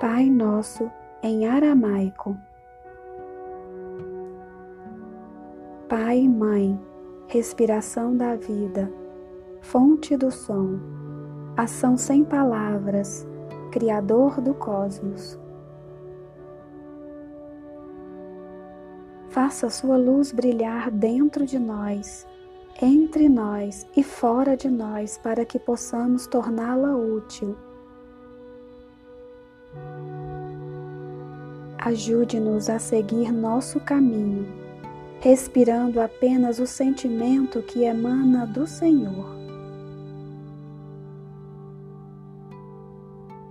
Pai Nosso em aramaico. Pai Mãe, respiração da vida, fonte do som, ação sem palavras, Criador do cosmos. Faça sua luz brilhar dentro de nós, entre nós e fora de nós, para que possamos torná-la útil. Ajude-nos a seguir nosso caminho, respirando apenas o sentimento que emana do Senhor.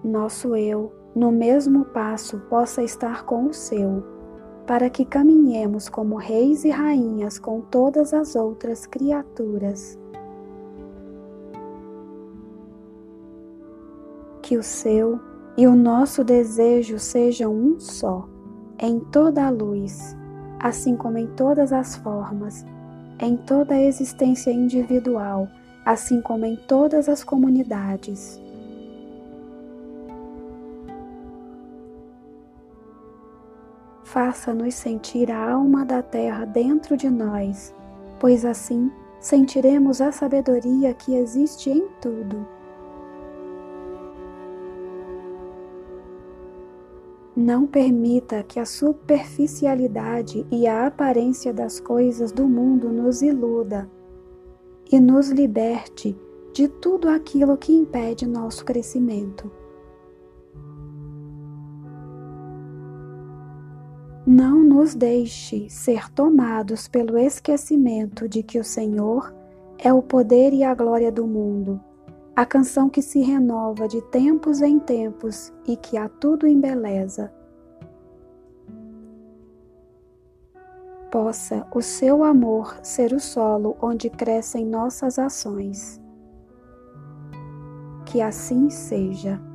Nosso eu, no mesmo passo, possa estar com o seu para que caminhemos como reis e rainhas com todas as outras criaturas. Que o seu e o nosso desejo sejam um só, em toda a luz, assim como em todas as formas, em toda a existência individual, assim como em todas as comunidades. faça-nos sentir a alma da terra dentro de nós, pois assim sentiremos a sabedoria que existe em tudo. Não permita que a superficialidade e a aparência das coisas do mundo nos iluda e nos liberte de tudo aquilo que impede nosso crescimento. Não nos deixe ser tomados pelo esquecimento de que o Senhor é o poder e a glória do mundo, a canção que se renova de tempos em tempos e que a tudo embeleza. Possa o seu amor ser o solo onde crescem nossas ações. Que assim seja.